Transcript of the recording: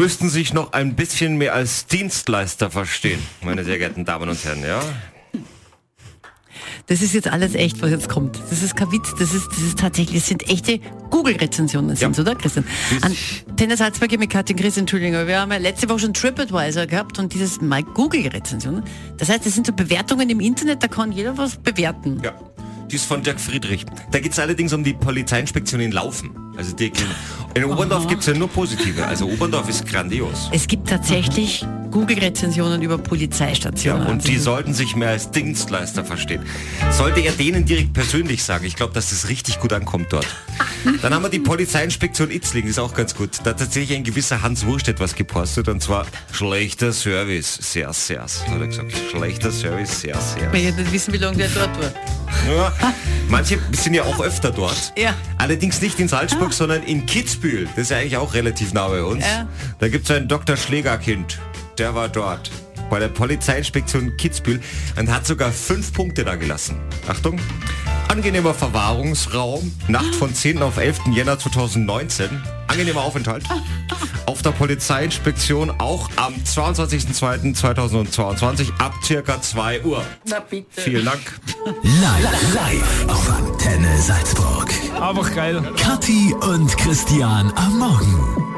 müssten sich noch ein bisschen mehr als Dienstleister verstehen, meine sehr geehrten Damen und Herren, ja? Das ist jetzt alles echt, was jetzt kommt. Das ist kein Witz, das ist, das ist tatsächlich, das sind echte Google-Rezensionen, ja. oder Christian? An Tennis Salzburg mit Katrin Christian, Entschuldigung, wir haben ja letzte Woche schon TripAdvisor gehabt und dieses mal Google-Rezensionen. Das heißt, das sind so Bewertungen im Internet, da kann jeder was bewerten. Ja. Die ist von Dirk Friedrich. Da geht es allerdings um die Polizeiinspektion in Laufen. Also die, in Oberndorf gibt es ja nur positive. Also Oberndorf ist grandios. Es gibt tatsächlich Google-Rezensionen über Polizeistationen. Ja, und die sollten sich mehr als Dienstleister verstehen. Sollte er denen direkt persönlich sagen. Ich glaube, dass das richtig gut ankommt dort. Dann haben wir die Polizeiinspektion Itzling, ist auch ganz gut. Da hat tatsächlich ein gewisser Hans Wurst etwas gepostet und zwar schlechter Service. Sehr, sehr, hat er gesagt. Schlechter Service, sehr, sehr. Ich nicht wissen, wie lange der dort war. Ja, manche sind ja auch öfter dort. Ja. Allerdings nicht in Salzburg, ah. sondern in Kitzbühel. Das ist ja eigentlich auch relativ nah bei uns. Ja. Da gibt es ein Dr. Schlägerkind. Der war dort bei der Polizeiinspektion Kitzbühel und hat sogar fünf Punkte da gelassen. Achtung. Angenehmer Verwahrungsraum, Nacht von 10. auf 11. Jänner 2019. Angenehmer Aufenthalt. Auf der Polizeiinspektion auch am 22.02.2022 ab circa 2 Uhr. Na bitte. Vielen Dank. Live, live auf Antenne Salzburg. Aber geil. Kathi und Christian am Morgen.